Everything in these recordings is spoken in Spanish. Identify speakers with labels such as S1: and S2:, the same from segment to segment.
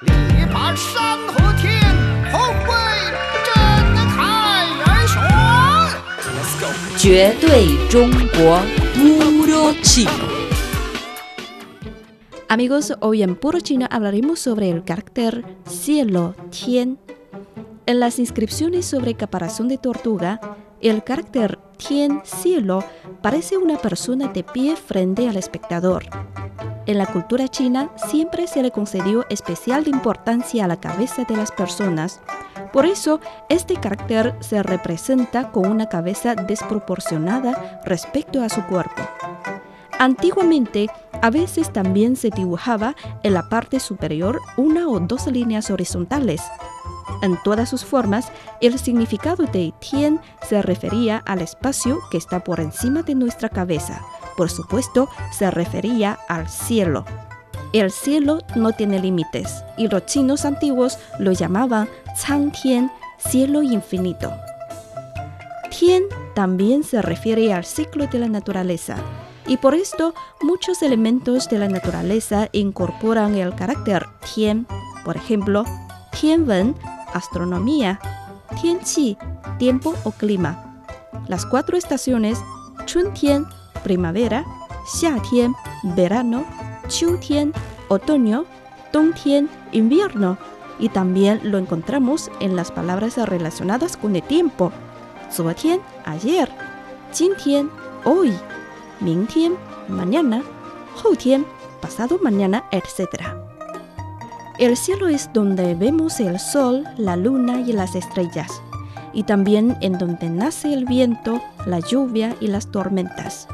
S1: 力拔山河天，后贵震开元玄。Let's go。
S2: 绝对中国 Puro Chino.
S3: Amigos, hoy en Puro Chino hablaremos sobre el carácter cielo, tien. En las inscripciones sobre caparazón de tortuga, el carácter tien, cielo, parece una persona de pie frente al espectador. En la cultura china siempre se le concedió especial importancia a la cabeza de las personas. Por eso, este carácter se representa con una cabeza desproporcionada respecto a su cuerpo. Antiguamente, a veces también se dibujaba en la parte superior una o dos líneas horizontales. En todas sus formas, el significado de Tien se refería al espacio que está por encima de nuestra cabeza. Por supuesto, se refería al cielo. El cielo no tiene límites y los chinos antiguos lo llamaban Chang Tian, cielo infinito. Tien también se refiere al ciclo de la naturaleza y por esto muchos elementos de la naturaleza incorporan el carácter Tien, por ejemplo, Tianwen, astronomía, Tianqi, tiempo o clima. Las cuatro estaciones, Chuntian, primavera, Xiatian, verano, Qiutian, otoño, Dongtian, invierno. Y también lo encontramos en las palabras relacionadas con el tiempo. Zuotian, ayer, Jintian, hoy, Mingtian, mañana, Houtian, pasado mañana, etc. El cielo es donde vemos el sol, la luna y las estrellas, y también en donde nace el viento, la lluvia y las tormentas.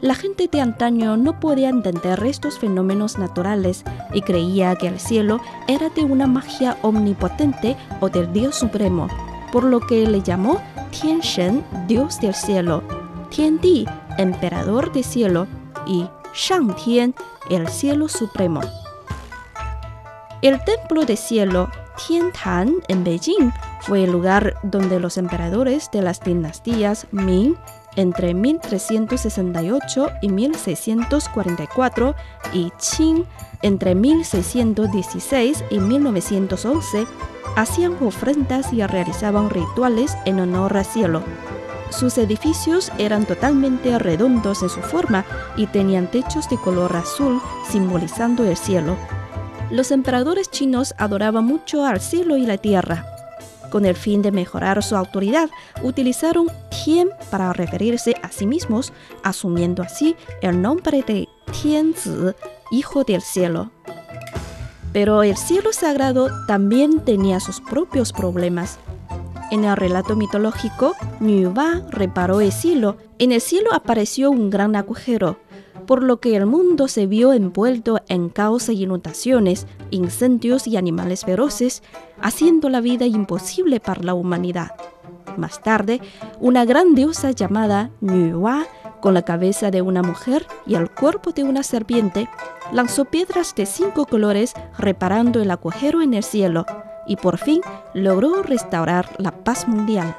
S3: La gente de antaño no podía entender estos fenómenos naturales y creía que el cielo era de una magia omnipotente o del Dios Supremo, por lo que le llamó Tian Shen, Dios del cielo, Tian Di, emperador del cielo, y Shang Tian, el cielo supremo. El templo de cielo Tiantan en Beijing fue el lugar donde los emperadores de las dinastías Ming entre 1368 y 1644 y Qing entre 1616 y 1911 hacían ofrendas y realizaban rituales en honor al cielo. Sus edificios eran totalmente redondos en su forma y tenían techos de color azul simbolizando el cielo. Los emperadores chinos adoraban mucho al cielo y la tierra. Con el fin de mejorar su autoridad, utilizaron Tian para referirse a sí mismos, asumiendo así el nombre de Tianzi, hijo del cielo. Pero el cielo sagrado también tenía sus propios problemas. En el relato mitológico, Ba reparó el cielo. En el cielo apareció un gran agujero, por lo que el mundo se vio envuelto en caos e inundaciones, incendios y animales feroces, haciendo la vida imposible para la humanidad. Más tarde, una gran diosa llamada Wa, con la cabeza de una mujer y el cuerpo de una serpiente, lanzó piedras de cinco colores reparando el agujero en el cielo y por fin logró restaurar la paz mundial.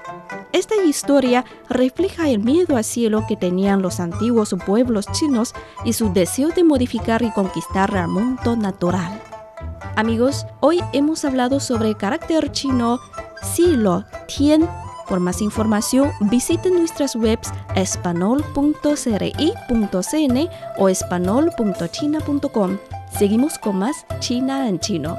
S3: Esta historia refleja el miedo al cielo que tenían los antiguos pueblos chinos y su deseo de modificar y conquistar el mundo natural. Amigos, hoy hemos hablado sobre el carácter chino cielo, tien. Por más información, visiten nuestras webs espanol.cri.cn o espanol.china.com. Seguimos con más China en chino.